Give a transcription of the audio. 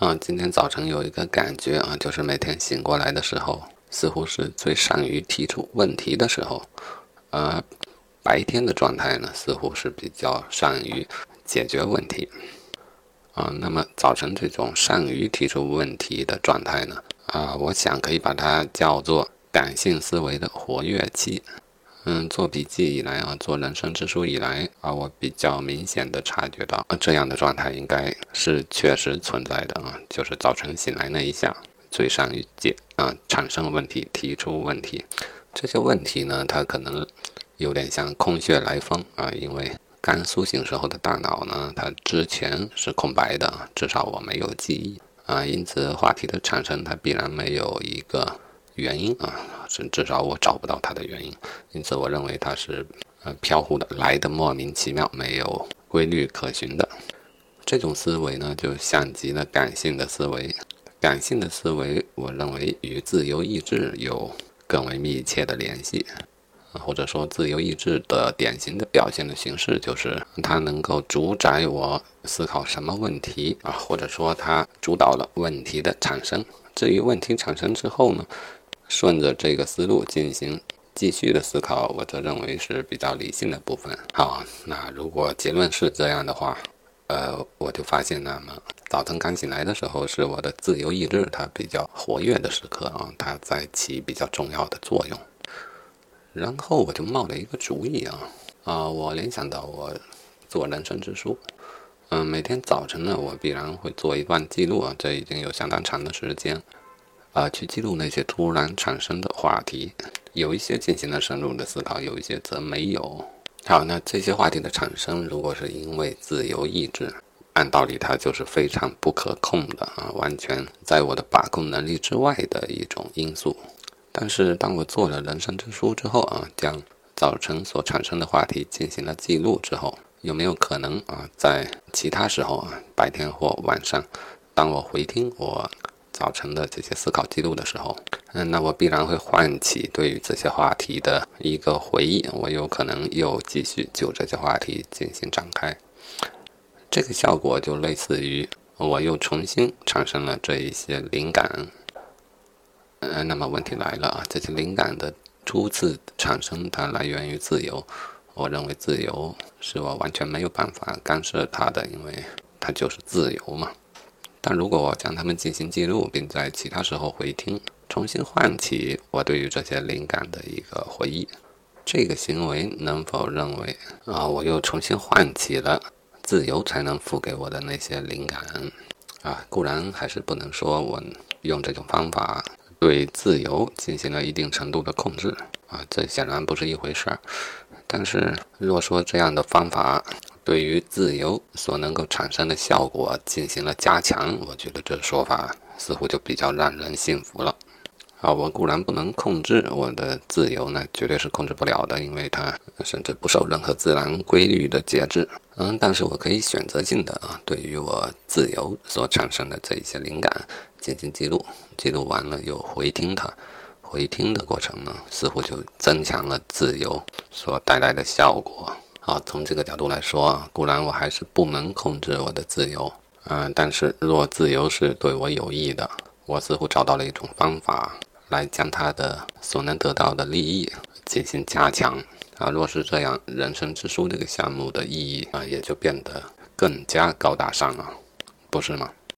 啊，今天早晨有一个感觉啊，就是每天醒过来的时候，似乎是最善于提出问题的时候，呃，白天的状态呢，似乎是比较善于解决问题。啊，那么早晨这种善于提出问题的状态呢，啊，我想可以把它叫做感性思维的活跃期。嗯，做笔记以来啊，做人生之书以来啊，我比较明显的察觉到，这样的状态应该是确实存在的啊。就是早晨醒来那一下，最善于解啊，产生问题，提出问题。这些问题呢，它可能有点像空穴来风啊，因为刚苏醒时候的大脑呢，它之前是空白的，至少我没有记忆啊，因此话题的产生，它必然没有一个。原因啊，至至少我找不到它的原因，因此我认为它是呃飘忽的，来的莫名其妙，没有规律可循的。这种思维呢，就像极了感性的思维。感性的思维，我认为与自由意志有更为密切的联系，或者说自由意志的典型的表现的形式，就是它能够主宰我思考什么问题啊，或者说它主导了问题的产生。至于问题产生之后呢？顺着这个思路进行继续的思考，我则认为是比较理性的部分。好，那如果结论是这样的话，呃，我就发现，那么早晨刚醒来的时候，是我的自由意志它比较活跃的时刻啊，它在起比较重要的作用。然后我就冒了一个主意啊，啊，我联想到我做人生之书，嗯，每天早晨呢，我必然会做一段记录啊，这已经有相当长的时间。啊，去记录那些突然产生的话题，有一些进行了深入的思考，有一些则没有。好，那这些话题的产生，如果是因为自由意志，按道理它就是非常不可控的啊，完全在我的把控能力之外的一种因素。但是，当我做了人生之书之后啊，将早晨所产生的话题进行了记录之后，有没有可能啊，在其他时候啊，白天或晚上，当我回听我。早晨的这些思考记录的时候，嗯，那我必然会唤起对于这些话题的一个回忆，我有可能又继续就这些话题进行展开。这个效果就类似于我又重新产生了这一些灵感。嗯，那么问题来了啊，这些灵感的初次产生，它来源于自由。我认为自由是我完全没有办法干涉它的，因为它就是自由嘛。但如果我将它们进行记录，并在其他时候回听，重新唤起我对于这些灵感的一个回忆，这个行为能否认为啊，我又重新唤起了自由才能付给我的那些灵感啊？固然还是不能说我用这种方法对自由进行了一定程度的控制啊，这显然不是一回事儿。但是若说这样的方法，对于自由所能够产生的效果进行了加强，我觉得这说法似乎就比较让人信服了。啊，我固然不能控制我的自由，呢绝对是控制不了的，因为它甚至不受任何自然规律的节制。嗯，但是我可以选择性的啊，对于我自由所产生的这一些灵感进行记录，记录完了又回听它，回听的过程呢，似乎就增强了自由所带来的效果。啊，从这个角度来说，固然我还是不能控制我的自由，嗯，但是若自由是对我有益的，我似乎找到了一种方法来将它的所能得到的利益进行加强。啊，若是这样，人生之书这个项目的意义啊，也就变得更加高大上了，不是吗？